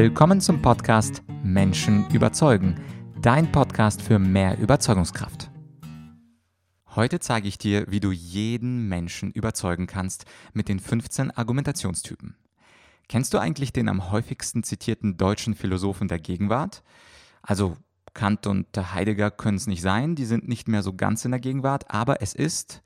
Willkommen zum Podcast Menschen überzeugen, dein Podcast für mehr Überzeugungskraft. Heute zeige ich dir, wie du jeden Menschen überzeugen kannst mit den 15 Argumentationstypen. Kennst du eigentlich den am häufigsten zitierten deutschen Philosophen der Gegenwart? Also Kant und Heidegger können es nicht sein, die sind nicht mehr so ganz in der Gegenwart, aber es ist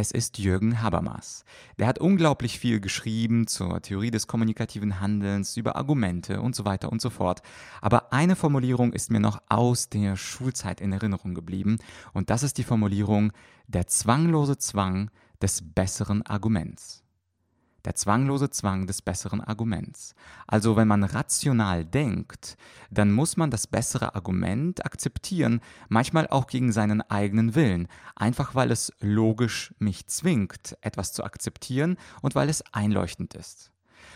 es ist Jürgen Habermas. Der hat unglaublich viel geschrieben zur Theorie des kommunikativen Handelns, über Argumente und so weiter und so fort. Aber eine Formulierung ist mir noch aus der Schulzeit in Erinnerung geblieben und das ist die Formulierung der zwanglose Zwang des besseren Arguments der zwanglose Zwang des besseren Arguments. Also wenn man rational denkt, dann muss man das bessere Argument akzeptieren, manchmal auch gegen seinen eigenen Willen, einfach weil es logisch mich zwingt, etwas zu akzeptieren und weil es einleuchtend ist.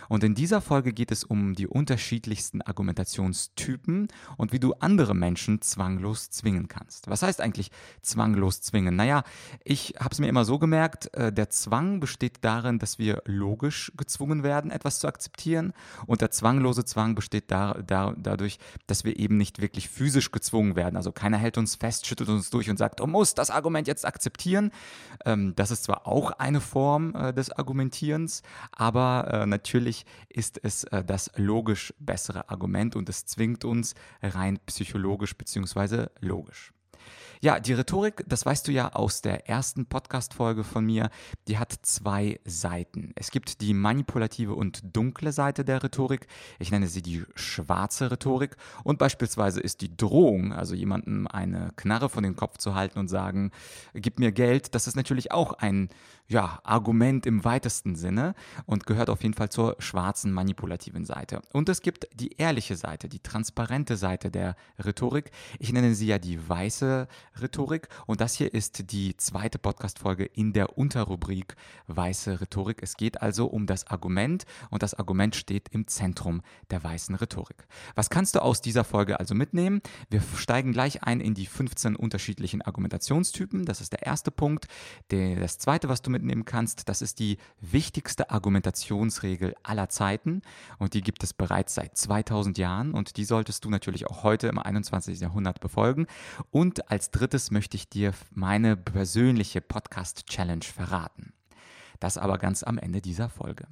Und in dieser Folge geht es um die unterschiedlichsten Argumentationstypen und wie du andere Menschen zwanglos zwingen kannst. Was heißt eigentlich zwanglos zwingen? Naja, ich habe es mir immer so gemerkt, äh, der Zwang besteht darin, dass wir logisch gezwungen werden, etwas zu akzeptieren. Und der zwanglose Zwang besteht da, da, dadurch, dass wir eben nicht wirklich physisch gezwungen werden. Also keiner hält uns fest, schüttelt uns durch und sagt, du musst das Argument jetzt akzeptieren. Ähm, das ist zwar auch eine Form äh, des Argumentierens, aber äh, natürlich natürlich ist es äh, das logisch bessere Argument und es zwingt uns rein psychologisch bzw. logisch. Ja, die Rhetorik, das weißt du ja aus der ersten Podcast-Folge von mir, die hat zwei Seiten. Es gibt die manipulative und dunkle Seite der Rhetorik. Ich nenne sie die schwarze Rhetorik. Und beispielsweise ist die Drohung, also jemandem eine Knarre von den Kopf zu halten und sagen, gib mir Geld, das ist natürlich auch ein ja, Argument im weitesten Sinne und gehört auf jeden Fall zur schwarzen manipulativen Seite. Und es gibt die ehrliche Seite, die transparente Seite der Rhetorik. Ich nenne sie ja die weiße Rhetorik und das hier ist die zweite Podcast-Folge in der Unterrubrik weiße Rhetorik. Es geht also um das Argument und das Argument steht im Zentrum der weißen Rhetorik. Was kannst du aus dieser Folge also mitnehmen? Wir steigen gleich ein in die 15 unterschiedlichen Argumentationstypen. Das ist der erste Punkt. Das zweite, was du mitnehmen kannst. Das ist die wichtigste Argumentationsregel aller Zeiten und die gibt es bereits seit 2000 Jahren und die solltest du natürlich auch heute im 21. Jahrhundert befolgen. Und als drittes möchte ich dir meine persönliche Podcast-Challenge verraten. Das aber ganz am Ende dieser Folge.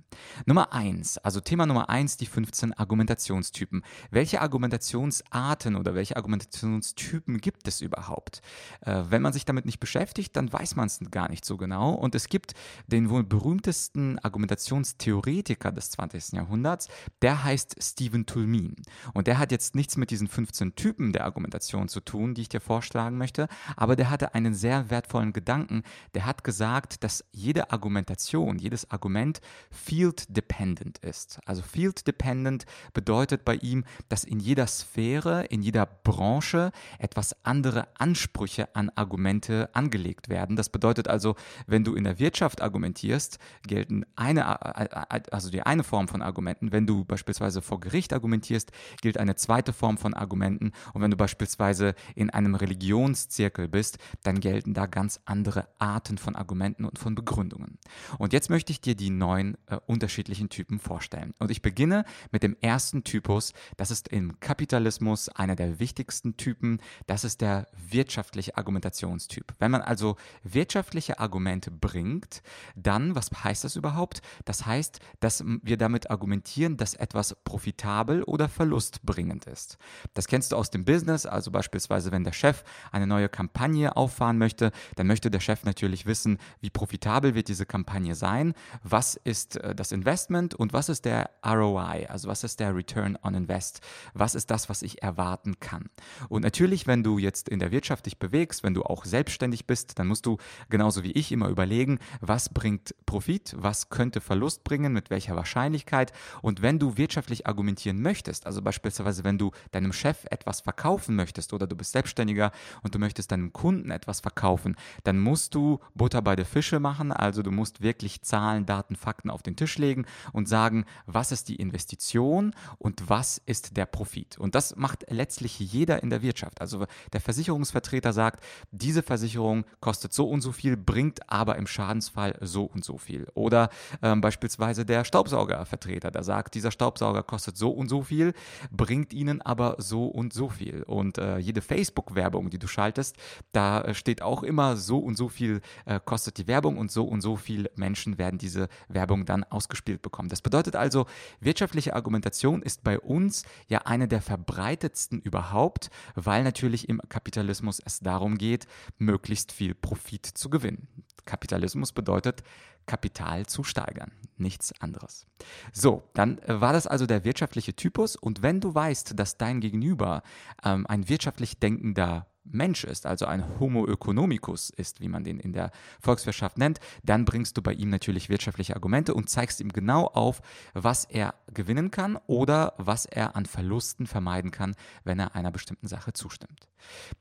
Nummer eins, also Thema Nummer eins, die 15 Argumentationstypen. Welche Argumentationsarten oder welche Argumentationstypen gibt es überhaupt? Äh, wenn man sich damit nicht beschäftigt, dann weiß man es gar nicht so genau. Und es gibt den wohl berühmtesten Argumentationstheoretiker des 20. Jahrhunderts, der heißt Stephen Toulmin. Und der hat jetzt nichts mit diesen 15 Typen der Argumentation zu tun, die ich dir vorschlagen möchte, aber der hatte einen sehr wertvollen Gedanken. Der hat gesagt, dass jede Argumentation Argumentation, jedes Argument field dependent ist. Also field dependent bedeutet bei ihm, dass in jeder Sphäre, in jeder Branche etwas andere Ansprüche an Argumente angelegt werden. Das bedeutet also, wenn du in der Wirtschaft argumentierst, gelten eine, also die eine Form von Argumenten. Wenn du beispielsweise vor Gericht argumentierst, gilt eine zweite Form von Argumenten. Und wenn du beispielsweise in einem Religionszirkel bist, dann gelten da ganz andere Arten von Argumenten und von Begründungen. Und jetzt möchte ich dir die neun äh, unterschiedlichen Typen vorstellen. Und ich beginne mit dem ersten Typus. Das ist im Kapitalismus einer der wichtigsten Typen. Das ist der wirtschaftliche Argumentationstyp. Wenn man also wirtschaftliche Argumente bringt, dann, was heißt das überhaupt? Das heißt, dass wir damit argumentieren, dass etwas profitabel oder verlustbringend ist. Das kennst du aus dem Business, also beispielsweise, wenn der Chef eine neue Kampagne auffahren möchte, dann möchte der Chef natürlich wissen, wie profitabel wird diese Kampagne Kampagne sein? Was ist äh, das Investment und was ist der ROI? Also was ist der Return on Invest? Was ist das, was ich erwarten kann? Und natürlich, wenn du jetzt in der Wirtschaft dich bewegst, wenn du auch selbstständig bist, dann musst du genauso wie ich immer überlegen, was bringt Profit, was könnte Verlust bringen, mit welcher Wahrscheinlichkeit. Und wenn du wirtschaftlich argumentieren möchtest, also beispielsweise wenn du deinem Chef etwas verkaufen möchtest oder du bist Selbstständiger und du möchtest deinem Kunden etwas verkaufen, dann musst du Butter bei der Fische machen, also du musst wirklich Zahlen, Daten, Fakten auf den Tisch legen und sagen, was ist die Investition und was ist der Profit. Und das macht letztlich jeder in der Wirtschaft. Also der Versicherungsvertreter sagt, diese Versicherung kostet so und so viel, bringt aber im Schadensfall so und so viel. Oder ähm, beispielsweise der Staubsaugervertreter, der sagt, dieser Staubsauger kostet so und so viel, bringt ihnen aber so und so viel. Und äh, jede Facebook-Werbung, die du schaltest, da äh, steht auch immer so und so viel äh, kostet die Werbung und so und so viele Menschen werden diese Werbung dann ausgespielt bekommen. Das bedeutet also, wirtschaftliche Argumentation ist bei uns ja eine der verbreitetsten überhaupt, weil natürlich im Kapitalismus es darum geht, möglichst viel Profit zu gewinnen. Kapitalismus bedeutet, Kapital zu steigern, nichts anderes. So, dann äh, war das also der wirtschaftliche Typus und wenn du weißt, dass dein Gegenüber ähm, ein wirtschaftlich denkender Mensch ist, also ein Homo economicus ist, wie man den in der Volkswirtschaft nennt, dann bringst du bei ihm natürlich wirtschaftliche Argumente und zeigst ihm genau auf, was er gewinnen kann oder was er an Verlusten vermeiden kann, wenn er einer bestimmten Sache zustimmt.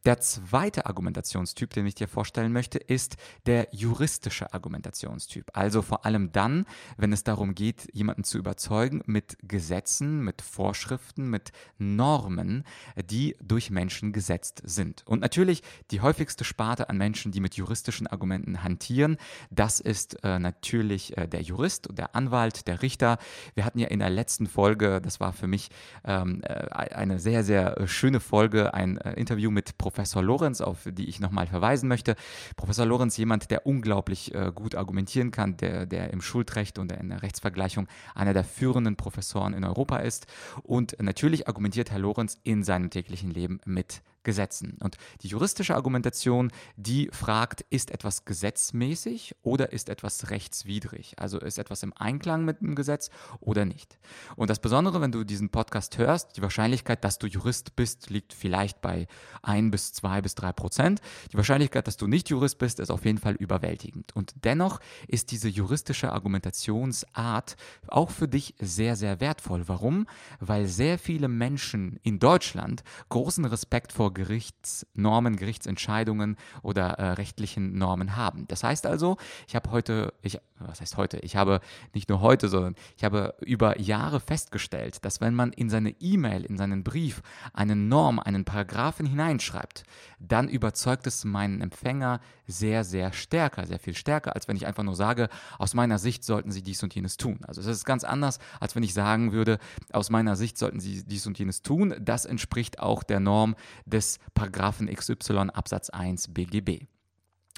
Der zweite Argumentationstyp, den ich dir vorstellen möchte, ist der juristische Argumentationstyp. Also vor allem dann, wenn es darum geht, jemanden zu überzeugen mit Gesetzen, mit Vorschriften, mit Normen, die durch Menschen gesetzt sind. Und natürlich die häufigste Sparte an Menschen, die mit juristischen Argumenten hantieren, das ist äh, natürlich äh, der Jurist, der Anwalt, der Richter. Wir hatten ja in der letzten Folge, das war für mich ähm, äh, eine sehr, sehr äh, schöne Folge, ein äh, Interview mit Professor Lorenz, auf die ich nochmal verweisen möchte. Professor Lorenz, jemand, der unglaublich äh, gut argumentieren kann, der, der im Schuldrecht und in der Rechtsvergleichung einer der führenden Professoren in Europa ist. Und natürlich argumentiert Herr Lorenz in seinem täglichen Leben mit Gesetzen. Und die juristische Argumentation, die fragt, ist etwas gesetzmäßig oder ist etwas rechtswidrig? Also ist etwas im Einklang mit dem Gesetz oder nicht? Und das Besondere, wenn du diesen Podcast hörst, die Wahrscheinlichkeit, dass du Jurist bist, liegt vielleicht bei ein bis zwei bis drei Prozent. Die Wahrscheinlichkeit, dass du nicht Jurist bist, ist auf jeden Fall überwältigend. Und dennoch ist diese juristische Argumentationsart auch für dich sehr, sehr wertvoll. Warum? Weil sehr viele Menschen in Deutschland großen Respekt vor Gerichtsnormen, Gerichtsentscheidungen oder äh, rechtlichen Normen haben. Das heißt also, ich habe heute, ich, was heißt heute? Ich habe nicht nur heute, sondern ich habe über Jahre festgestellt, dass wenn man in seine E-Mail, in seinen Brief eine Norm, einen Paragraphen hineinschreibt, dann überzeugt es meinen Empfänger sehr, sehr stärker, sehr viel stärker, als wenn ich einfach nur sage, aus meiner Sicht sollten Sie dies und jenes tun. Also es ist ganz anders, als wenn ich sagen würde, aus meiner Sicht sollten Sie dies und jenes tun. Das entspricht auch der Norm des Paragraphen XY Absatz 1 BGB.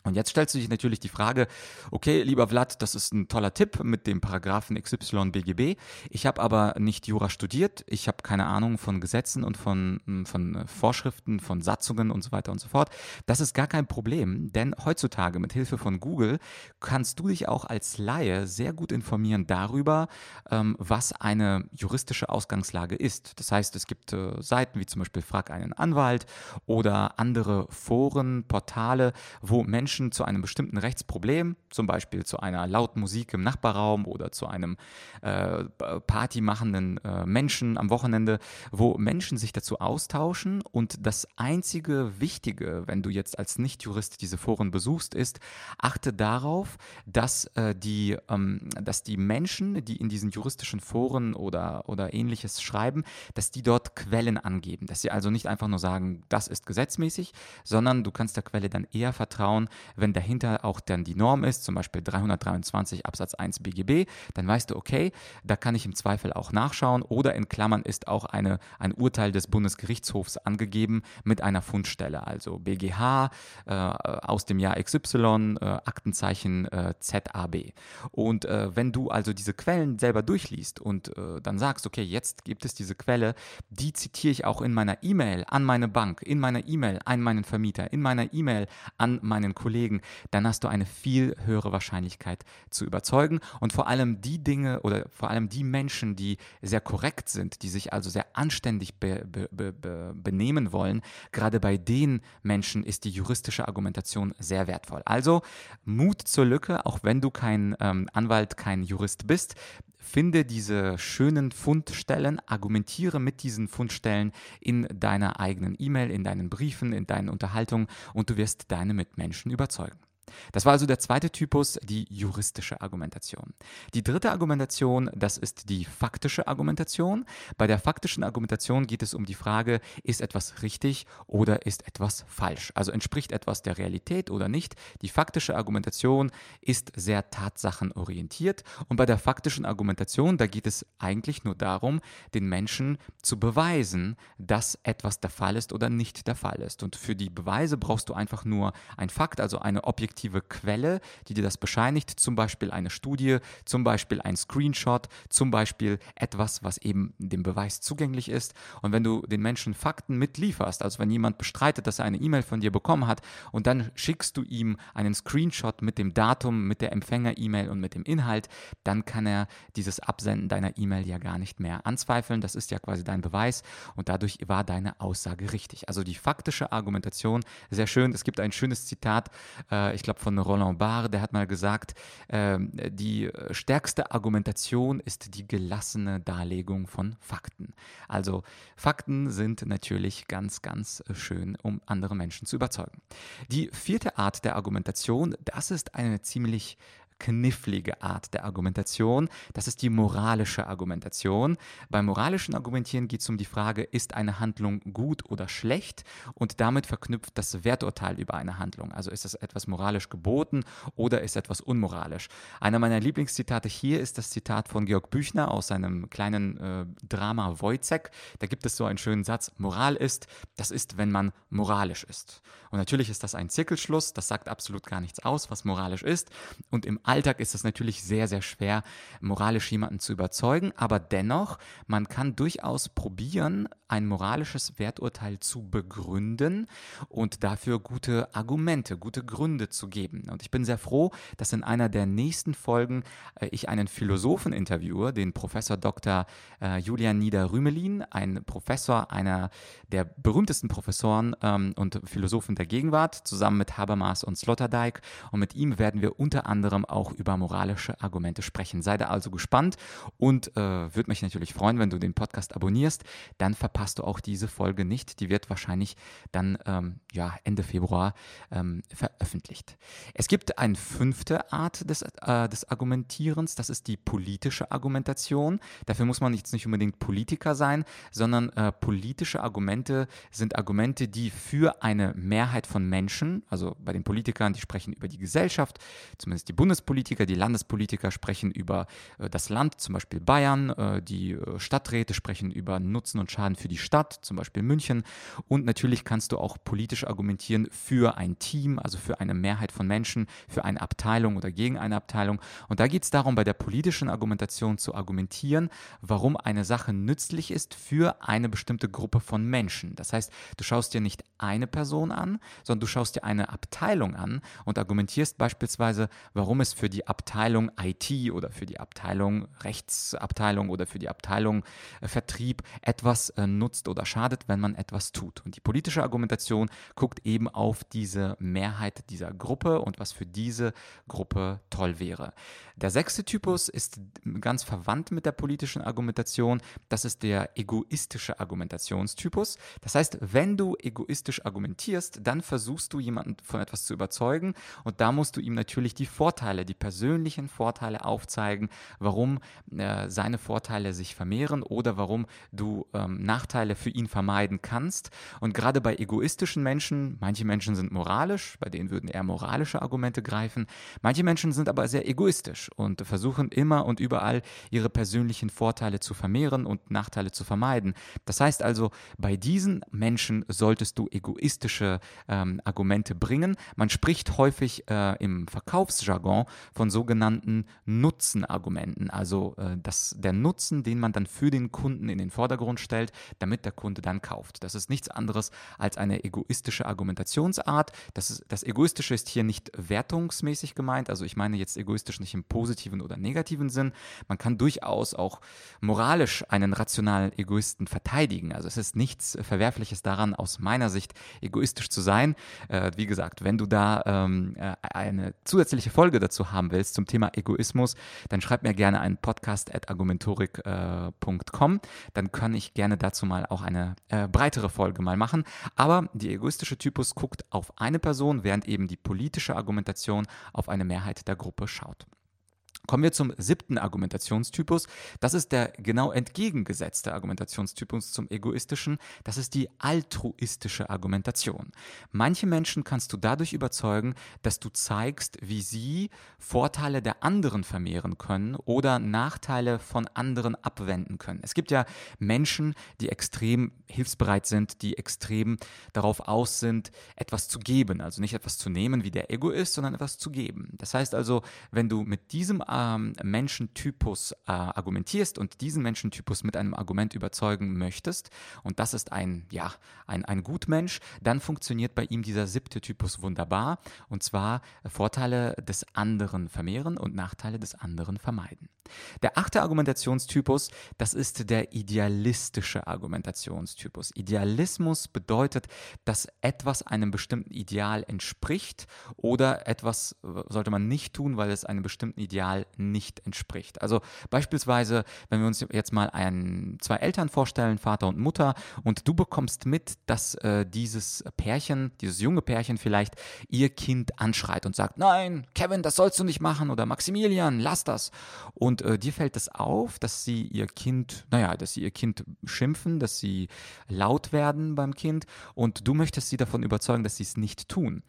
Und jetzt stellst du dich natürlich die Frage, okay, lieber Vlad, das ist ein toller Tipp mit dem Paragraphen XY BGB. Ich habe aber nicht Jura studiert, ich habe keine Ahnung von Gesetzen und von, hm, von Vorschriften, von Satzungen und so weiter und so fort. Das ist gar kein Problem, denn heutzutage mit Hilfe von Google kannst du dich auch als Laie sehr gut informieren darüber, ähm, was eine juristische Ausgangslage ist. Das heißt, es gibt äh, Seiten wie zum Beispiel Frag einen Anwalt oder andere Foren, Portale, wo Menschen Menschen zu einem bestimmten Rechtsproblem, zum Beispiel zu einer lauten Musik im Nachbarraum oder zu einem äh, partymachenden äh, Menschen am Wochenende, wo Menschen sich dazu austauschen und das einzige Wichtige, wenn du jetzt als Nichtjurist diese Foren besuchst, ist, achte darauf, dass, äh, die, ähm, dass die Menschen, die in diesen juristischen Foren oder, oder ähnliches schreiben, dass die dort Quellen angeben, dass sie also nicht einfach nur sagen, das ist gesetzmäßig, sondern du kannst der Quelle dann eher vertrauen, wenn dahinter auch dann die Norm ist, zum Beispiel 323 Absatz 1 BGB, dann weißt du, okay, da kann ich im Zweifel auch nachschauen. Oder in Klammern ist auch eine, ein Urteil des Bundesgerichtshofs angegeben mit einer Fundstelle, also BGH äh, aus dem Jahr XY, äh, Aktenzeichen äh, ZAB. Und äh, wenn du also diese Quellen selber durchliest und äh, dann sagst, okay, jetzt gibt es diese Quelle, die zitiere ich auch in meiner E-Mail an meine Bank, in meiner E-Mail an meinen Vermieter, in meiner E-Mail an meinen Kollegen, Kollegen, dann hast du eine viel höhere Wahrscheinlichkeit zu überzeugen. Und vor allem die Dinge oder vor allem die Menschen, die sehr korrekt sind, die sich also sehr anständig be, be, be, benehmen wollen, gerade bei den Menschen ist die juristische Argumentation sehr wertvoll. Also Mut zur Lücke, auch wenn du kein ähm, Anwalt, kein Jurist bist. Finde diese schönen Fundstellen, argumentiere mit diesen Fundstellen in deiner eigenen E-Mail, in deinen Briefen, in deinen Unterhaltungen und du wirst deine Mitmenschen überzeugen. Das war also der zweite Typus, die juristische Argumentation. Die dritte Argumentation, das ist die faktische Argumentation. Bei der faktischen Argumentation geht es um die Frage, ist etwas richtig oder ist etwas falsch? Also entspricht etwas der Realität oder nicht? Die faktische Argumentation ist sehr tatsachenorientiert und bei der faktischen Argumentation, da geht es eigentlich nur darum, den Menschen zu beweisen, dass etwas der Fall ist oder nicht der Fall ist. Und für die Beweise brauchst du einfach nur ein Fakt, also eine objektive objektive Quelle, die dir das bescheinigt, zum Beispiel eine Studie, zum Beispiel ein Screenshot, zum Beispiel etwas, was eben dem Beweis zugänglich ist. Und wenn du den Menschen Fakten mitlieferst, also wenn jemand bestreitet, dass er eine E-Mail von dir bekommen hat und dann schickst du ihm einen Screenshot mit dem Datum, mit der Empfänger-E-Mail und mit dem Inhalt, dann kann er dieses Absenden deiner E-Mail ja gar nicht mehr anzweifeln. Das ist ja quasi dein Beweis und dadurch war deine Aussage richtig. Also die faktische Argumentation, sehr schön. Es gibt ein schönes Zitat, äh, ich glaube von Roland Barre, der hat mal gesagt, äh, die stärkste Argumentation ist die gelassene Darlegung von Fakten. Also Fakten sind natürlich ganz, ganz schön, um andere Menschen zu überzeugen. Die vierte Art der Argumentation, das ist eine ziemlich knifflige Art der Argumentation. Das ist die moralische Argumentation. Beim moralischen Argumentieren geht es um die Frage, ist eine Handlung gut oder schlecht und damit verknüpft das Werturteil über eine Handlung. Also ist es etwas moralisch geboten oder ist etwas unmoralisch. Einer meiner Lieblingszitate hier ist das Zitat von Georg Büchner aus seinem kleinen äh, Drama Wojcek. Da gibt es so einen schönen Satz, Moral ist, das ist, wenn man moralisch ist. Und natürlich ist das ein Zirkelschluss, das sagt absolut gar nichts aus, was moralisch ist. Und im Alltag ist es natürlich sehr, sehr schwer, moralisch jemanden zu überzeugen, aber dennoch, man kann durchaus probieren, ein moralisches Werturteil zu begründen und dafür gute Argumente, gute Gründe zu geben. Und ich bin sehr froh, dass in einer der nächsten Folgen äh, ich einen Philosophen interviewe, den Professor Dr. Äh, Julian Nieder-Rümelin, ein Professor, einer der berühmtesten Professoren ähm, und Philosophen der Gegenwart, zusammen mit Habermas und Sloterdijk. Und mit ihm werden wir unter anderem auch über moralische Argumente sprechen. Sei da also gespannt und äh, würde mich natürlich freuen, wenn du den Podcast abonnierst. Dann verpasst verpasst du auch diese Folge nicht. Die wird wahrscheinlich dann ähm, ja, Ende Februar ähm, veröffentlicht. Es gibt eine fünfte Art des, äh, des Argumentierens, das ist die politische Argumentation. Dafür muss man jetzt nicht unbedingt Politiker sein, sondern äh, politische Argumente sind Argumente, die für eine Mehrheit von Menschen, also bei den Politikern, die sprechen über die Gesellschaft, zumindest die Bundespolitiker, die Landespolitiker sprechen über äh, das Land, zum Beispiel Bayern, äh, die äh, Stadträte sprechen über Nutzen und Schaden für die die Stadt, zum Beispiel München. Und natürlich kannst du auch politisch argumentieren für ein Team, also für eine Mehrheit von Menschen, für eine Abteilung oder gegen eine Abteilung. Und da geht es darum, bei der politischen Argumentation zu argumentieren, warum eine Sache nützlich ist für eine bestimmte Gruppe von Menschen. Das heißt, du schaust dir nicht eine Person an, sondern du schaust dir eine Abteilung an und argumentierst beispielsweise, warum es für die Abteilung IT oder für die Abteilung Rechtsabteilung oder für die Abteilung äh, Vertrieb etwas äh, nutzt oder schadet, wenn man etwas tut. Und die politische Argumentation guckt eben auf diese Mehrheit dieser Gruppe und was für diese Gruppe toll wäre. Der sechste Typus ist ganz verwandt mit der politischen Argumentation. Das ist der egoistische Argumentationstypus. Das heißt, wenn du egoistisch argumentierst, dann versuchst du jemanden von etwas zu überzeugen und da musst du ihm natürlich die Vorteile, die persönlichen Vorteile aufzeigen, warum äh, seine Vorteile sich vermehren oder warum du ähm, Nachteile für ihn vermeiden kannst. Und gerade bei egoistischen Menschen, manche Menschen sind moralisch, bei denen würden eher moralische Argumente greifen, manche Menschen sind aber sehr egoistisch und versuchen immer und überall ihre persönlichen Vorteile zu vermehren und Nachteile zu vermeiden. Das heißt also, bei diesen Menschen solltest du egoistische ähm, Argumente bringen. Man spricht häufig äh, im Verkaufsjargon von sogenannten Nutzenargumenten, also äh, das, der Nutzen, den man dann für den Kunden in den Vordergrund stellt, damit der Kunde dann kauft. Das ist nichts anderes als eine egoistische Argumentationsart. Das, ist, das Egoistische ist hier nicht wertungsmäßig gemeint, also ich meine jetzt egoistisch nicht im positiven oder negativen Sinn. Man kann durchaus auch moralisch einen rationalen Egoisten verteidigen. Also es ist nichts Verwerfliches daran, aus meiner Sicht egoistisch zu sein. Äh, wie gesagt, wenn du da ähm, äh, eine zusätzliche Folge dazu haben willst zum Thema Egoismus, dann schreib mir gerne einen Podcast at argumentorik.com. Dann kann ich gerne dazu dazu mal auch eine äh, breitere Folge mal machen. Aber der egoistische Typus guckt auf eine Person, während eben die politische Argumentation auf eine Mehrheit der Gruppe schaut. Kommen wir zum siebten Argumentationstypus. Das ist der genau entgegengesetzte Argumentationstypus zum egoistischen. Das ist die altruistische Argumentation. Manche Menschen kannst du dadurch überzeugen, dass du zeigst, wie sie Vorteile der anderen vermehren können oder Nachteile von anderen abwenden können. Es gibt ja Menschen, die extrem hilfsbereit sind, die extrem darauf aus sind, etwas zu geben. Also nicht etwas zu nehmen, wie der Ego ist, sondern etwas zu geben. Das heißt also, wenn du mit diesem ähm, Menschentypus äh, argumentierst und diesen Menschentypus mit einem Argument überzeugen möchtest, und das ist ein, ja, ein, ein Gutmensch, dann funktioniert bei ihm dieser siebte Typus wunderbar, und zwar Vorteile des anderen vermehren und Nachteile des anderen vermeiden. Der achte Argumentationstypus, das ist der idealistische Argumentationstypus. Idealismus bedeutet, dass etwas einem bestimmten Ideal entspricht oder etwas äh, sollte man nicht tun, weil es einem bestimmten Ideal nicht entspricht. Also beispielsweise, wenn wir uns jetzt mal ein, zwei Eltern vorstellen, Vater und Mutter, und du bekommst mit, dass äh, dieses Pärchen, dieses junge Pärchen vielleicht ihr Kind anschreit und sagt, nein, Kevin, das sollst du nicht machen oder Maximilian, lass das. Und äh, dir fällt es auf, dass sie ihr Kind, naja, dass sie ihr Kind schimpfen, dass sie laut werden beim Kind und du möchtest sie davon überzeugen, dass sie es nicht tun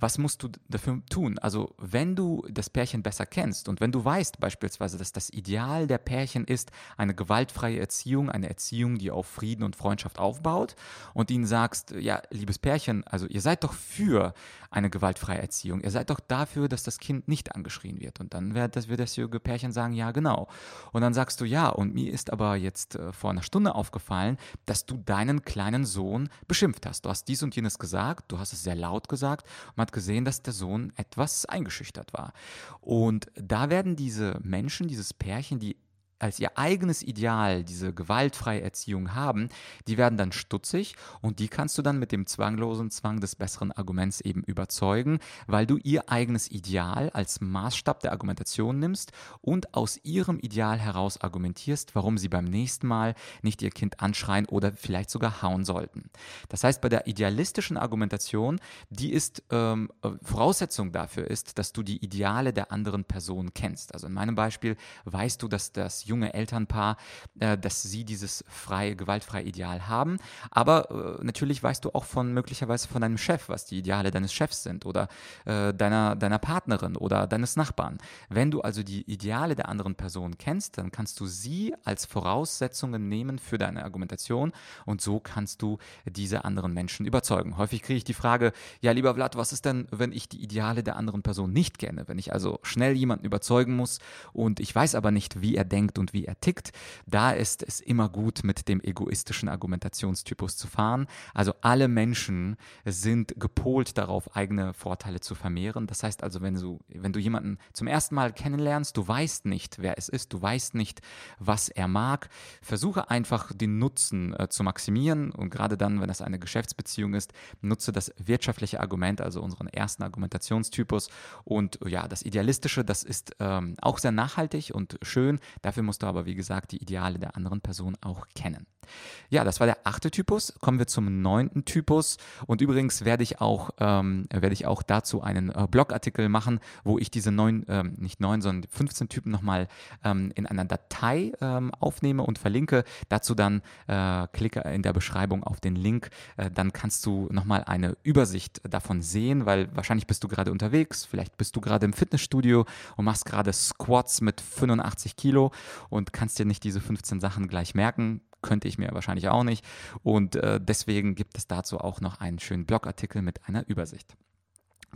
was musst du dafür tun? Also, wenn du das Pärchen besser kennst und wenn du weißt beispielsweise, dass das Ideal der Pärchen ist, eine gewaltfreie Erziehung, eine Erziehung, die auf Frieden und Freundschaft aufbaut und ihnen sagst, ja, liebes Pärchen, also ihr seid doch für eine gewaltfreie Erziehung, ihr seid doch dafür, dass das Kind nicht angeschrien wird. Und dann wird das, wird das junge Pärchen sagen, ja, genau. Und dann sagst du, ja, und mir ist aber jetzt äh, vor einer Stunde aufgefallen, dass du deinen kleinen Sohn beschimpft hast. Du hast dies und jenes gesagt, du hast es sehr laut gesagt. Man hat gesehen, dass der Sohn etwas eingeschüchtert war. Und da werden diese Menschen, dieses Pärchen, die als ihr eigenes Ideal diese gewaltfreie Erziehung haben, die werden dann stutzig und die kannst du dann mit dem zwanglosen Zwang des besseren Arguments eben überzeugen, weil du ihr eigenes Ideal als Maßstab der Argumentation nimmst und aus ihrem Ideal heraus argumentierst, warum sie beim nächsten Mal nicht ihr Kind anschreien oder vielleicht sogar hauen sollten. Das heißt, bei der idealistischen Argumentation, die ist ähm, Voraussetzung dafür ist, dass du die Ideale der anderen Person kennst. Also in meinem Beispiel weißt du, dass das junge Elternpaar, äh, dass sie dieses freie, gewaltfreie Ideal haben. Aber äh, natürlich weißt du auch von möglicherweise von deinem Chef, was die Ideale deines Chefs sind oder äh, deiner, deiner Partnerin oder deines Nachbarn. Wenn du also die Ideale der anderen Person kennst, dann kannst du sie als Voraussetzungen nehmen für deine Argumentation und so kannst du diese anderen Menschen überzeugen. Häufig kriege ich die Frage, ja lieber Vlad, was ist denn, wenn ich die Ideale der anderen Person nicht kenne? Wenn ich also schnell jemanden überzeugen muss und ich weiß aber nicht, wie er denkt und wie er tickt, da ist es immer gut, mit dem egoistischen Argumentationstypus zu fahren. Also alle Menschen sind gepolt darauf, eigene Vorteile zu vermehren. Das heißt also, wenn du, wenn du jemanden zum ersten Mal kennenlernst, du weißt nicht, wer es ist, du weißt nicht, was er mag, versuche einfach den Nutzen äh, zu maximieren und gerade dann, wenn das eine Geschäftsbeziehung ist, nutze das wirtschaftliche Argument, also unseren ersten Argumentationstypus und ja, das Idealistische, das ist ähm, auch sehr nachhaltig und schön. Dafür musst du aber, wie gesagt, die Ideale der anderen Person auch kennen. Ja, das war der achte Typus. Kommen wir zum neunten Typus. Und übrigens werde ich auch, ähm, werde ich auch dazu einen äh, Blogartikel machen, wo ich diese neun, ähm, nicht neun, sondern 15 Typen nochmal ähm, in einer Datei ähm, aufnehme und verlinke. Dazu dann äh, klicke in der Beschreibung auf den Link. Äh, dann kannst du nochmal eine Übersicht davon sehen, weil wahrscheinlich bist du gerade unterwegs, vielleicht bist du gerade im Fitnessstudio und machst gerade Squats mit 85 Kilo und kannst dir nicht diese 15 Sachen gleich merken könnte ich mir wahrscheinlich auch nicht. Und äh, deswegen gibt es dazu auch noch einen schönen Blogartikel mit einer Übersicht.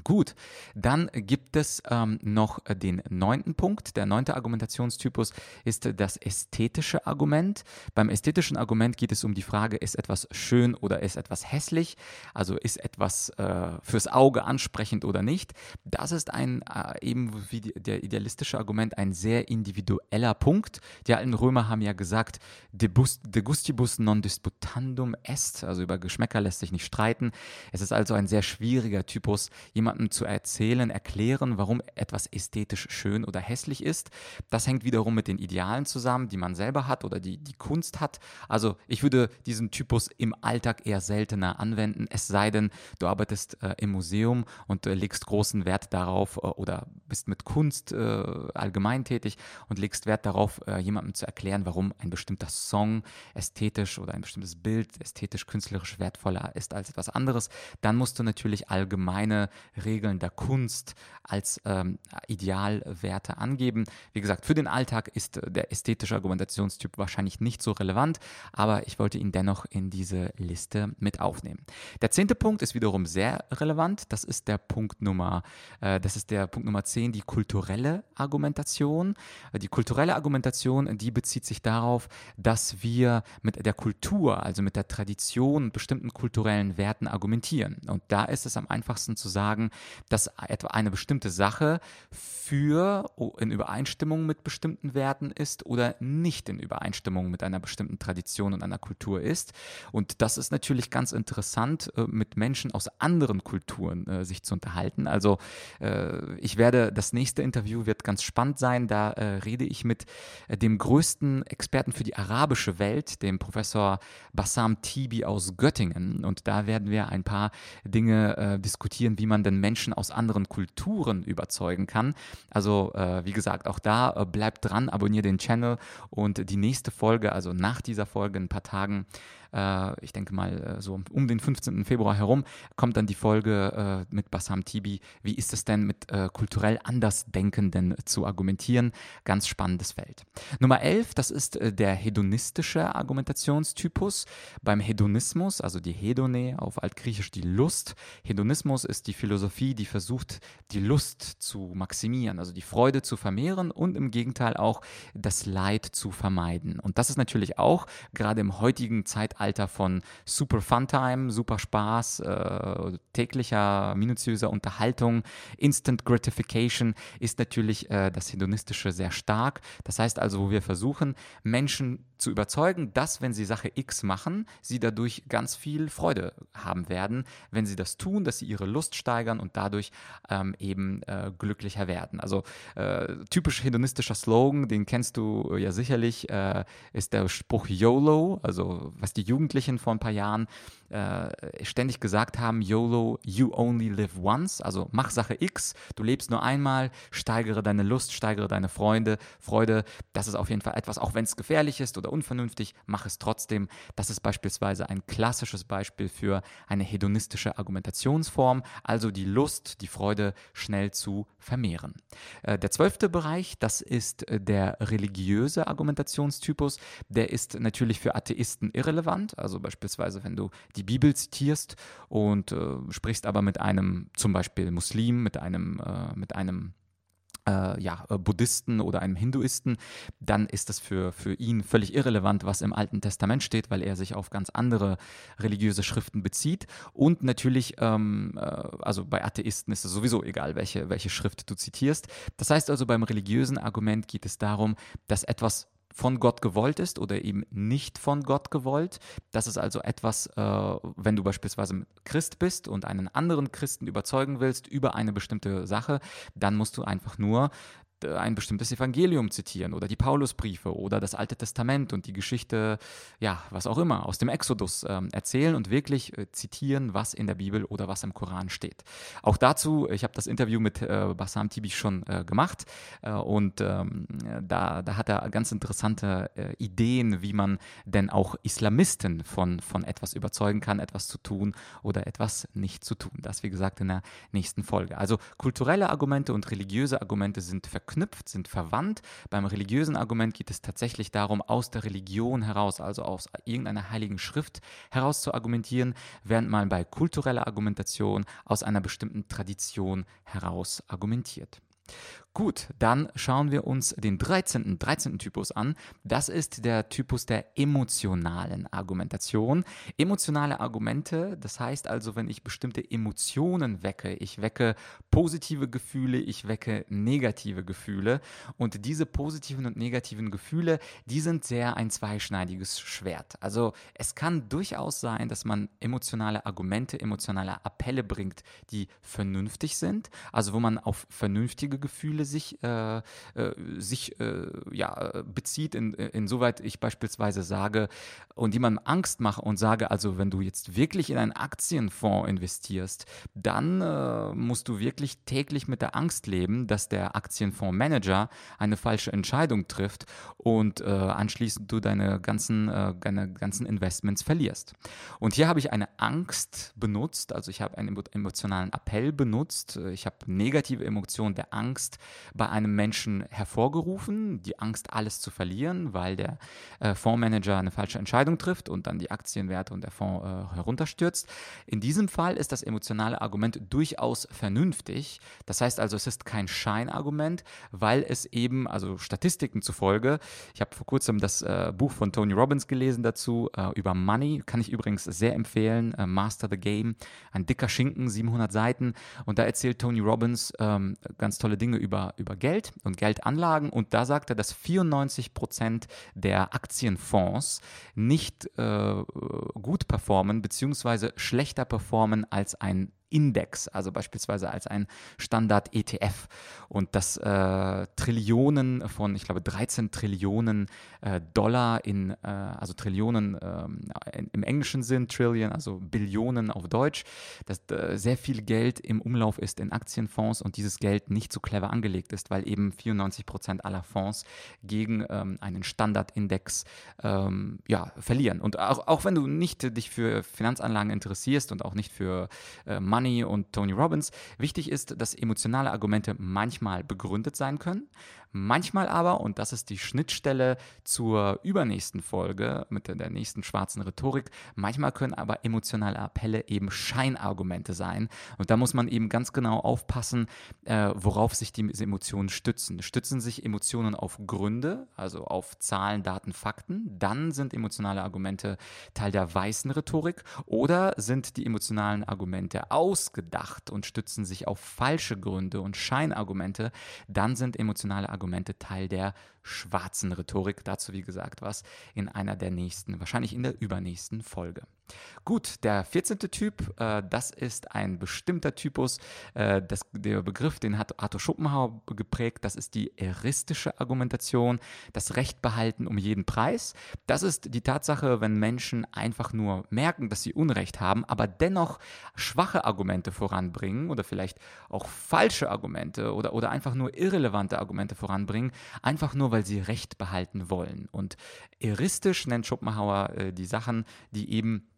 Gut, dann gibt es ähm, noch den neunten Punkt. Der neunte Argumentationstypus ist das ästhetische Argument. Beim ästhetischen Argument geht es um die Frage, ist etwas schön oder ist etwas hässlich? Also ist etwas äh, fürs Auge ansprechend oder nicht? Das ist ein, äh, eben wie die, der idealistische Argument, ein sehr individueller Punkt. Die alten Römer haben ja gesagt, de, bus, de gustibus non disputandum est, also über Geschmäcker lässt sich nicht streiten. Es ist also ein sehr schwieriger Typus. Jemand jemandem zu erzählen, erklären, warum etwas ästhetisch schön oder hässlich ist. Das hängt wiederum mit den Idealen zusammen, die man selber hat oder die die Kunst hat. Also ich würde diesen Typus im Alltag eher seltener anwenden, es sei denn, du arbeitest äh, im Museum und äh, legst großen Wert darauf äh, oder bist mit Kunst äh, allgemein tätig und legst Wert darauf, äh, jemandem zu erklären, warum ein bestimmter Song ästhetisch oder ein bestimmtes Bild ästhetisch, künstlerisch wertvoller ist als etwas anderes, dann musst du natürlich allgemeine Regeln der Kunst als ähm, Idealwerte angeben. Wie gesagt, für den Alltag ist der ästhetische Argumentationstyp wahrscheinlich nicht so relevant, aber ich wollte ihn dennoch in diese Liste mit aufnehmen. Der zehnte Punkt ist wiederum sehr relevant. Das ist der Punkt Nummer, äh, das ist der Punkt Nummer 10, die kulturelle Argumentation. Die kulturelle Argumentation, die bezieht sich darauf, dass wir mit der Kultur, also mit der Tradition bestimmten kulturellen Werten argumentieren. Und da ist es am einfachsten zu sagen, dass etwa eine bestimmte Sache für in Übereinstimmung mit bestimmten Werten ist oder nicht in Übereinstimmung mit einer bestimmten Tradition und einer Kultur ist. Und das ist natürlich ganz interessant, äh, mit Menschen aus anderen Kulturen äh, sich zu unterhalten. Also äh, ich werde, das nächste Interview wird ganz spannend sein. Da rede ich mit dem größten Experten für die arabische Welt, dem Professor Bassam Tibi aus Göttingen. Und da werden wir ein paar Dinge diskutieren, wie man denn Menschen aus anderen Kulturen überzeugen kann. Also wie gesagt, auch da bleibt dran, abonniert den Channel und die nächste Folge, also nach dieser Folge, ein paar Tagen, äh, ich denke mal äh, so um den 15. Februar herum, kommt dann die Folge äh, mit Bassam Tibi. Wie ist es denn mit äh, kulturell Andersdenkenden zu argumentieren? Ganz spannendes Feld. Nummer 11, das ist äh, der hedonistische Argumentationstypus. Beim Hedonismus, also die Hedone, auf altgriechisch die Lust. Hedonismus ist die Philosophie, die versucht, die Lust zu maximieren, also die Freude zu vermehren und im Gegenteil auch das Leid zu vermeiden. Und das ist natürlich auch gerade im heutigen Zeitalter Zeitalter von super Funtime, super Spaß, äh, täglicher, minutiöser Unterhaltung, Instant Gratification ist natürlich äh, das Hedonistische sehr stark. Das heißt also, wo wir versuchen, Menschen zu überzeugen, dass, wenn sie Sache X machen, sie dadurch ganz viel Freude haben werden, wenn sie das tun, dass sie ihre Lust steigern und dadurch ähm, eben äh, glücklicher werden. Also äh, typisch hedonistischer Slogan, den kennst du ja sicherlich, äh, ist der Spruch YOLO, also was die Jugendlichen vor ein paar Jahren äh, ständig gesagt haben, YOLO, you only live once, also mach Sache X, du lebst nur einmal, steigere deine Lust, steigere deine Freunde, Freude, das ist auf jeden Fall etwas, auch wenn es gefährlich ist oder unvernünftig, mach es trotzdem. Das ist beispielsweise ein klassisches Beispiel für eine hedonistische Argumentationsform, also die Lust, die Freude schnell zu vermehren. Äh, der zwölfte Bereich, das ist äh, der religiöse Argumentationstypus, der ist natürlich für Atheisten irrelevant, also beispielsweise wenn du die Bibel zitierst und äh, sprichst aber mit einem zum Beispiel Muslim, mit einem, äh, mit einem äh, ja, äh, Buddhisten oder einem Hinduisten, dann ist das für, für ihn völlig irrelevant, was im Alten Testament steht, weil er sich auf ganz andere religiöse Schriften bezieht. Und natürlich, ähm, äh, also bei Atheisten ist es sowieso egal, welche, welche Schrift du zitierst. Das heißt also, beim religiösen Argument geht es darum, dass etwas von Gott gewollt ist oder eben nicht von Gott gewollt. Das ist also etwas, äh, wenn du beispielsweise Christ bist und einen anderen Christen überzeugen willst über eine bestimmte Sache, dann musst du einfach nur ein bestimmtes Evangelium zitieren oder die Paulusbriefe oder das Alte Testament und die Geschichte, ja, was auch immer, aus dem Exodus ähm, erzählen und wirklich äh, zitieren, was in der Bibel oder was im Koran steht. Auch dazu, ich habe das Interview mit äh, Bassam Tibi schon äh, gemacht äh, und ähm, da, da hat er ganz interessante äh, Ideen, wie man denn auch Islamisten von, von etwas überzeugen kann, etwas zu tun oder etwas nicht zu tun. Das, wie gesagt, in der nächsten Folge. Also kulturelle Argumente und religiöse Argumente sind verknüpft verknüpft, sind verwandt. Beim religiösen Argument geht es tatsächlich darum, aus der Religion heraus, also aus irgendeiner heiligen Schrift heraus zu argumentieren, während man bei kultureller Argumentation aus einer bestimmten Tradition heraus argumentiert. Gut, dann schauen wir uns den 13. 13. Typus an. Das ist der Typus der emotionalen Argumentation. Emotionale Argumente, das heißt also, wenn ich bestimmte Emotionen wecke, ich wecke positive Gefühle, ich wecke negative Gefühle und diese positiven und negativen Gefühle, die sind sehr ein zweischneidiges Schwert. Also es kann durchaus sein, dass man emotionale Argumente, emotionale Appelle bringt, die vernünftig sind, also wo man auf vernünftige Gefühle sich, äh, äh, sich äh, ja, bezieht, in, insoweit ich beispielsweise sage und jemandem Angst mache und sage, also wenn du jetzt wirklich in einen Aktienfonds investierst, dann äh, musst du wirklich täglich mit der Angst leben, dass der Aktienfondsmanager eine falsche Entscheidung trifft und äh, anschließend du deine ganzen, äh, deine ganzen Investments verlierst. Und hier habe ich eine Angst benutzt, also ich habe einen emotionalen Appell benutzt, ich habe negative Emotionen der Angst bei einem Menschen hervorgerufen, die Angst, alles zu verlieren, weil der äh, Fondsmanager eine falsche Entscheidung trifft und dann die Aktienwerte und der Fonds äh, herunterstürzt. In diesem Fall ist das emotionale Argument durchaus vernünftig. Das heißt also, es ist kein Scheinargument, weil es eben, also Statistiken zufolge, ich habe vor kurzem das äh, Buch von Tony Robbins gelesen dazu äh, über Money, kann ich übrigens sehr empfehlen, äh, Master the Game, ein dicker Schinken, 700 Seiten und da erzählt Tony Robbins ähm, ganz tolle Dinge über, über Geld und Geldanlagen und da sagt er, dass 94 Prozent der Aktienfonds nicht äh, gut performen beziehungsweise schlechter performen als ein Index, also beispielsweise als ein Standard-ETF. Und dass äh, Trillionen von, ich glaube, 13 Trillionen äh, Dollar in, äh, also Trillionen ähm, im Englischen sind, Trillion, also Billionen auf Deutsch, dass äh, sehr viel Geld im Umlauf ist in Aktienfonds und dieses Geld nicht so clever angelegt ist, weil eben 94 Prozent aller Fonds gegen ähm, einen Standardindex ähm, ja, verlieren. Und auch, auch wenn du nicht dich für Finanzanlagen interessierst und auch nicht für äh, Money Money und Tony Robbins. Wichtig ist, dass emotionale Argumente manchmal begründet sein können, manchmal aber, und das ist die Schnittstelle zur übernächsten Folge mit der nächsten schwarzen Rhetorik, manchmal können aber emotionale Appelle eben Scheinargumente sein. Und da muss man eben ganz genau aufpassen, äh, worauf sich diese Emotionen stützen. Stützen sich Emotionen auf Gründe, also auf Zahlen, Daten, Fakten, dann sind emotionale Argumente Teil der weißen Rhetorik oder sind die emotionalen Argumente aus ausgedacht und stützen sich auf falsche Gründe und Scheinargumente, dann sind emotionale Argumente Teil der schwarzen Rhetorik. Dazu, wie gesagt, was in einer der nächsten, wahrscheinlich in der übernächsten Folge. Gut, der 14. Typ, äh, das ist ein bestimmter Typus. Äh, das, der Begriff, den hat Arthur Schopenhauer geprägt, das ist die eristische Argumentation, das Recht behalten um jeden Preis. Das ist die Tatsache, wenn Menschen einfach nur merken, dass sie Unrecht haben, aber dennoch schwache Argumente voranbringen oder vielleicht auch falsche Argumente oder, oder einfach nur irrelevante Argumente voranbringen, einfach nur, weil sie Recht behalten wollen. Und eristisch nennt Schopenhauer äh, die Sachen, die eben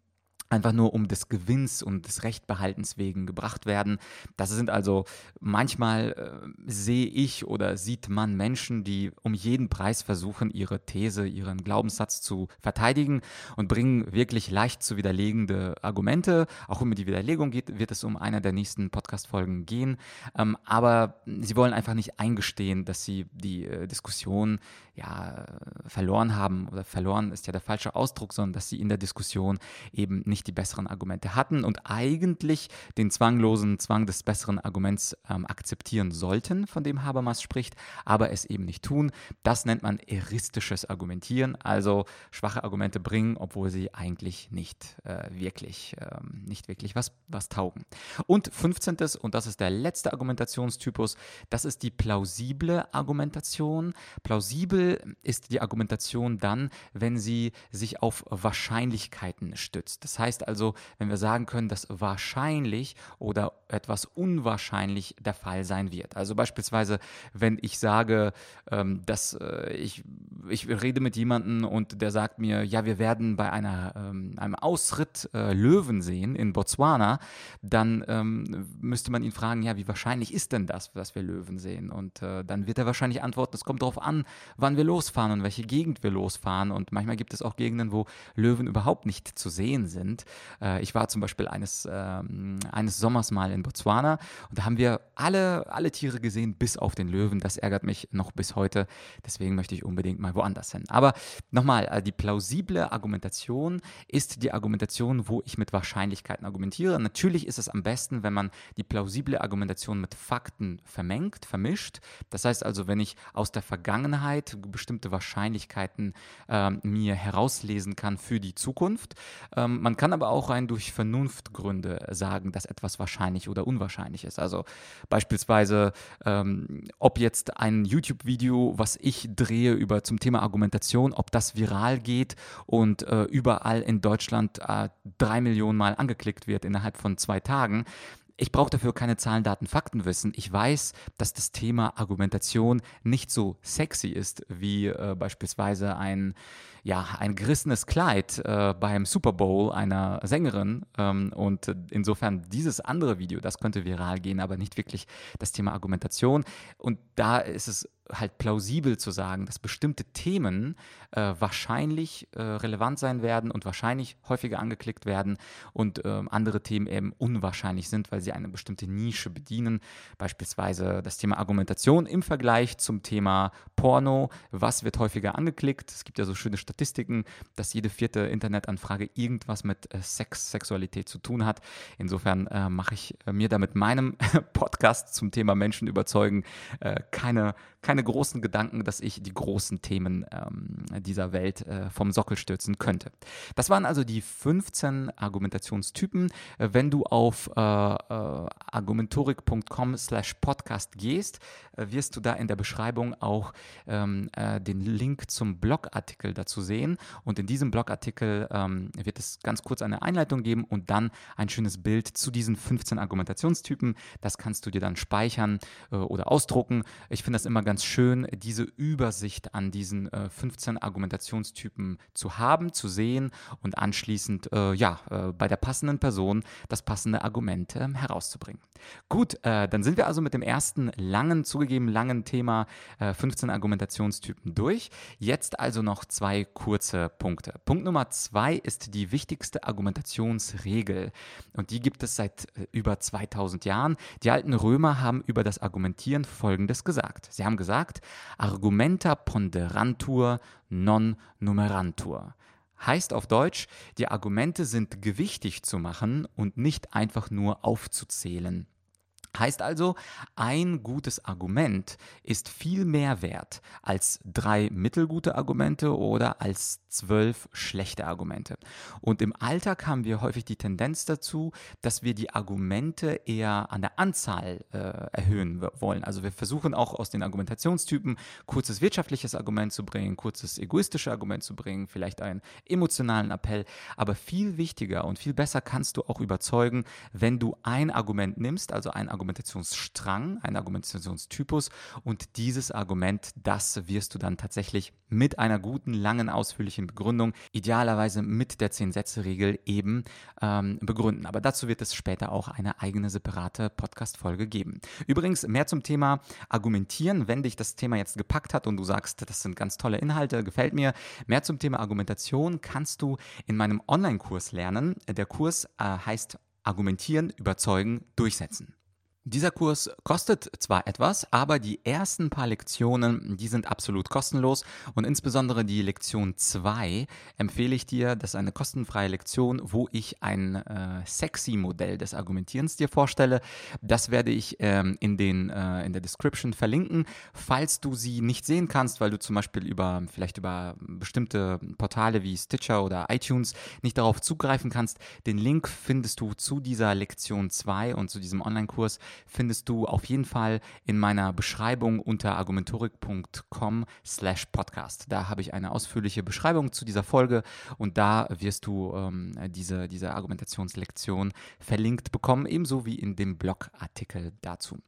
einfach nur um des Gewinns und des Rechtbehaltens wegen gebracht werden. Das sind also manchmal äh, sehe ich oder sieht man Menschen, die um jeden Preis versuchen, ihre These, ihren Glaubenssatz zu verteidigen und bringen wirklich leicht zu widerlegende Argumente. Auch um die Widerlegung geht, wird es um einer der nächsten Podcast-Folgen gehen. Ähm, aber sie wollen einfach nicht eingestehen, dass sie die äh, Diskussion ja verloren haben oder verloren ist ja der falsche Ausdruck, sondern dass sie in der Diskussion eben nicht die besseren Argumente hatten und eigentlich den zwanglosen Zwang des besseren Arguments ähm, akzeptieren sollten, von dem Habermas spricht, aber es eben nicht tun. Das nennt man eristisches Argumentieren, also schwache Argumente bringen, obwohl sie eigentlich nicht äh, wirklich, ähm, nicht wirklich was, was taugen. Und 15. und das ist der letzte Argumentationstypus, das ist die plausible Argumentation. Plausibel ist die Argumentation dann, wenn sie sich auf Wahrscheinlichkeiten stützt. Das heißt, also, wenn wir sagen können, dass wahrscheinlich oder etwas unwahrscheinlich der Fall sein wird. Also beispielsweise, wenn ich sage, ähm, dass äh, ich, ich rede mit jemandem und der sagt mir, ja, wir werden bei einer, ähm, einem Ausritt äh, Löwen sehen in Botswana, dann ähm, müsste man ihn fragen, ja, wie wahrscheinlich ist denn das, dass wir Löwen sehen? Und äh, dann wird er wahrscheinlich antworten, es kommt darauf an, wann wann wir losfahren und welche Gegend wir losfahren. Und manchmal gibt es auch Gegenden, wo Löwen überhaupt nicht zu sehen sind. Äh, ich war zum Beispiel eines, ähm, eines Sommers mal in Botswana und da haben wir alle, alle Tiere gesehen, bis auf den Löwen. Das ärgert mich noch bis heute. Deswegen möchte ich unbedingt mal woanders hin. Aber nochmal, äh, die plausible Argumentation ist die Argumentation, wo ich mit Wahrscheinlichkeiten argumentiere. Natürlich ist es am besten, wenn man die plausible Argumentation mit Fakten vermengt, vermischt. Das heißt also, wenn ich aus der Vergangenheit bestimmte Wahrscheinlichkeiten äh, mir herauslesen kann für die Zukunft. Ähm, man kann aber auch rein durch Vernunftgründe sagen, dass etwas wahrscheinlich oder unwahrscheinlich ist. Also beispielsweise, ähm, ob jetzt ein YouTube-Video, was ich drehe über zum Thema Argumentation, ob das viral geht und äh, überall in Deutschland äh, drei Millionen Mal angeklickt wird innerhalb von zwei Tagen, ich brauche dafür keine Zahlen, Daten, Fakten wissen. Ich weiß, dass das Thema Argumentation nicht so sexy ist wie äh, beispielsweise ein, ja, ein gerissenes Kleid äh, beim Super Bowl einer Sängerin. Ähm, und insofern dieses andere Video, das könnte viral gehen, aber nicht wirklich das Thema Argumentation. Und da ist es halt plausibel zu sagen, dass bestimmte Themen äh, wahrscheinlich äh, relevant sein werden und wahrscheinlich häufiger angeklickt werden und äh, andere Themen eben unwahrscheinlich sind, weil sie eine bestimmte Nische bedienen. Beispielsweise das Thema Argumentation im Vergleich zum Thema Porno. Was wird häufiger angeklickt? Es gibt ja so schöne Statistiken, dass jede vierte Internetanfrage irgendwas mit äh, Sex, Sexualität zu tun hat. Insofern äh, mache ich äh, mir da mit meinem Podcast zum Thema Menschen überzeugen keine, keine großen Gedanken, dass ich die großen Themen ähm, dieser Welt äh, vom Sockel stürzen könnte. Das waren also die 15 Argumentationstypen. Äh, wenn du auf äh, äh, argumentorik.com slash podcast gehst, äh, wirst du da in der Beschreibung auch ähm, äh, den Link zum Blogartikel dazu sehen. Und in diesem Blogartikel ähm, wird es ganz kurz eine Einleitung geben und dann ein schönes Bild zu diesen 15 Argumentationstypen. Das kannst du dir dann speichern oder ausdrucken. Ich finde das immer ganz schön, diese Übersicht an diesen 15 Argumentationstypen zu haben, zu sehen und anschließend äh, ja, äh, bei der passenden Person das passende Argument äh, herauszubringen. Gut, äh, dann sind wir also mit dem ersten langen, zugegeben langen Thema 15 äh, Argumentationstypen durch. Jetzt also noch zwei kurze Punkte. Punkt Nummer zwei ist die wichtigste Argumentationsregel und die gibt es seit äh, über 2000 Jahren. Die alten Römer haben über das Argumentieren Folgendes gesagt. Sie haben gesagt, Argumenta ponderantur non numerantur. Heißt auf Deutsch, die Argumente sind gewichtig zu machen und nicht einfach nur aufzuzählen. Heißt also, ein gutes Argument ist viel mehr wert als drei mittelgute Argumente oder als zwölf schlechte Argumente. Und im Alltag haben wir häufig die Tendenz dazu, dass wir die Argumente eher an der Anzahl äh, erhöhen wollen. Also wir versuchen auch aus den Argumentationstypen kurzes wirtschaftliches Argument zu bringen, kurzes egoistisches Argument zu bringen, vielleicht einen emotionalen Appell. Aber viel wichtiger und viel besser kannst du auch überzeugen, wenn du ein Argument nimmst, also ein Argument Argumentationsstrang, ein Argumentationstypus und dieses Argument, das wirst du dann tatsächlich mit einer guten, langen, ausführlichen Begründung, idealerweise mit der Zehn-Sätze-Regel eben ähm, begründen. Aber dazu wird es später auch eine eigene separate Podcast-Folge geben. Übrigens, mehr zum Thema Argumentieren, wenn dich das Thema jetzt gepackt hat und du sagst, das sind ganz tolle Inhalte, gefällt mir. Mehr zum Thema Argumentation kannst du in meinem Online-Kurs lernen. Der Kurs äh, heißt Argumentieren, Überzeugen, Durchsetzen. Dieser Kurs kostet zwar etwas, aber die ersten paar Lektionen, die sind absolut kostenlos und insbesondere die Lektion 2 empfehle ich dir, das ist eine kostenfreie Lektion, wo ich ein äh, sexy Modell des Argumentierens dir vorstelle. Das werde ich ähm, in, den, äh, in der Description verlinken. Falls du sie nicht sehen kannst, weil du zum Beispiel über vielleicht über bestimmte Portale wie Stitcher oder iTunes nicht darauf zugreifen kannst, den Link findest du zu dieser Lektion 2 und zu diesem Online-Kurs findest du auf jeden Fall in meiner Beschreibung unter argumentorik.com slash podcast. Da habe ich eine ausführliche Beschreibung zu dieser Folge und da wirst du ähm, diese, diese Argumentationslektion verlinkt bekommen, ebenso wie in dem Blogartikel dazu.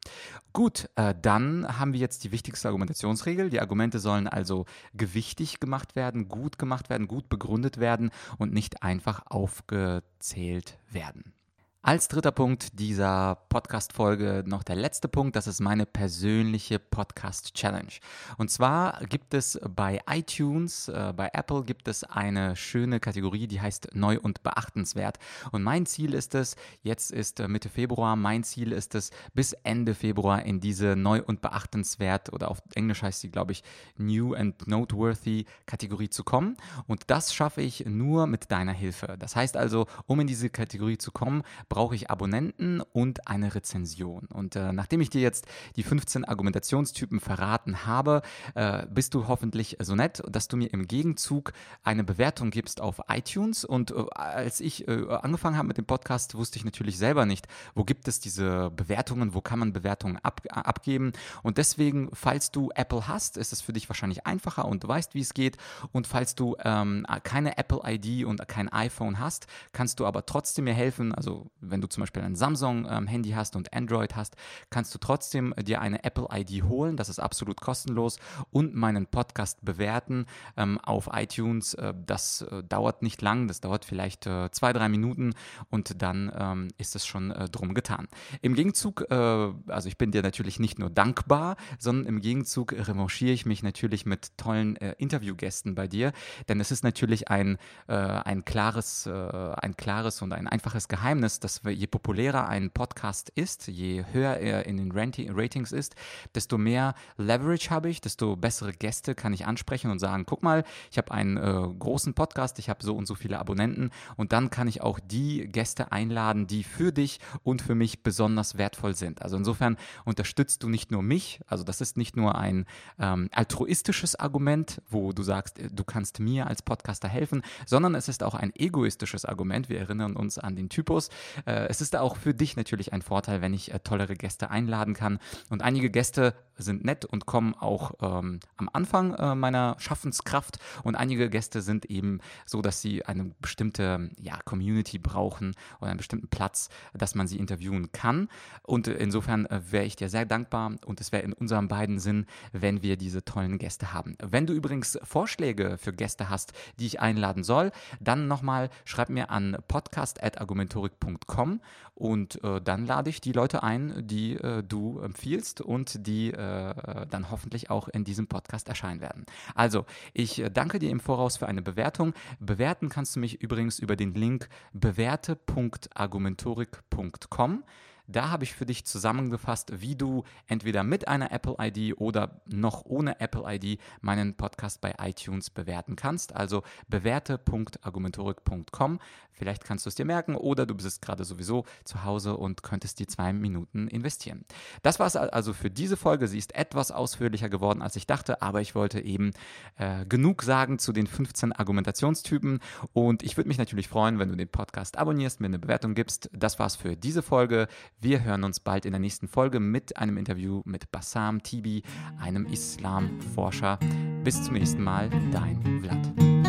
Gut, äh, dann haben wir jetzt die wichtigste Argumentationsregel. Die Argumente sollen also gewichtig gemacht werden, gut gemacht werden, gut begründet werden und nicht einfach aufgezählt werden. Als dritter Punkt dieser Podcast-Folge noch der letzte Punkt, das ist meine persönliche Podcast-Challenge. Und zwar gibt es bei iTunes, äh, bei Apple gibt es eine schöne Kategorie, die heißt Neu und Beachtenswert. Und mein Ziel ist es, jetzt ist äh, Mitte Februar, mein Ziel ist es, bis Ende Februar in diese Neu und Beachtenswert oder auf Englisch heißt sie, glaube ich, New and Noteworthy Kategorie zu kommen. Und das schaffe ich nur mit deiner Hilfe. Das heißt also, um in diese Kategorie zu kommen, brauche ich Abonnenten und eine Rezension. Und äh, nachdem ich dir jetzt die 15 Argumentationstypen verraten habe, äh, bist du hoffentlich so nett, dass du mir im Gegenzug eine Bewertung gibst auf iTunes. Und äh, als ich äh, angefangen habe mit dem Podcast, wusste ich natürlich selber nicht, wo gibt es diese Bewertungen, wo kann man Bewertungen ab, abgeben. Und deswegen, falls du Apple hast, ist es für dich wahrscheinlich einfacher und du weißt, wie es geht. Und falls du ähm, keine Apple-ID und kein iPhone hast, kannst du aber trotzdem mir helfen. Also wenn du zum Beispiel ein Samsung-Handy ähm, hast und Android hast, kannst du trotzdem dir eine Apple-ID holen. Das ist absolut kostenlos und meinen Podcast bewerten ähm, auf iTunes. Äh, das äh, dauert nicht lang, das dauert vielleicht äh, zwei, drei Minuten und dann ähm, ist es schon äh, drum getan. Im Gegenzug, äh, also ich bin dir natürlich nicht nur dankbar, sondern im Gegenzug revanchiere ich mich natürlich mit tollen äh, Interviewgästen bei dir, denn es ist natürlich ein, ein, klares, ein klares und ein einfaches Geheimnis, dass je populärer ein Podcast ist, je höher er in den Ratings ist, desto mehr Leverage habe ich, desto bessere Gäste kann ich ansprechen und sagen, guck mal, ich habe einen äh, großen Podcast, ich habe so und so viele Abonnenten und dann kann ich auch die Gäste einladen, die für dich und für mich besonders wertvoll sind. Also insofern unterstützt du nicht nur mich, also das ist nicht nur ein ähm, altruistisches Argument, wo du sagst, äh, du kannst mir als Podcaster helfen, sondern es ist auch ein egoistisches Argument. Wir erinnern uns an den Typus. Äh, es ist auch für dich natürlich ein Vorteil, wenn ich äh, tollere Gäste einladen kann. Und einige Gäste sind nett und kommen auch ähm, am Anfang äh, meiner Schaffenskraft. Und einige Gäste sind eben so, dass sie eine bestimmte ja, Community brauchen oder einen bestimmten Platz, dass man sie interviewen kann. Und insofern äh, wäre ich dir sehr dankbar und es wäre in unserem beiden Sinn, wenn wir diese tollen Gäste haben. Wenn du übrigens Vorschläge für Gäste hast, die ich einladen soll, dann nochmal schreib mir an podcast.argumentorik.com und äh, dann lade ich die Leute ein, die äh, du empfiehlst und die äh, dann hoffentlich auch in diesem Podcast erscheinen werden. Also, ich äh, danke dir im Voraus für eine Bewertung. Bewerten kannst du mich übrigens über den Link bewerte.argumentorik.com. Da habe ich für dich zusammengefasst, wie du entweder mit einer Apple ID oder noch ohne Apple ID meinen Podcast bei iTunes bewerten kannst. Also bewerte.argumentorik.com. Vielleicht kannst du es dir merken oder du bist gerade sowieso zu Hause und könntest die zwei Minuten investieren. Das war es also für diese Folge. Sie ist etwas ausführlicher geworden, als ich dachte, aber ich wollte eben äh, genug sagen zu den 15 Argumentationstypen und ich würde mich natürlich freuen, wenn du den Podcast abonnierst, mir eine Bewertung gibst. Das war's für diese Folge. Wir hören uns bald in der nächsten Folge mit einem Interview mit Bassam Tibi, einem Islamforscher. Bis zum nächsten Mal, dein Vlad.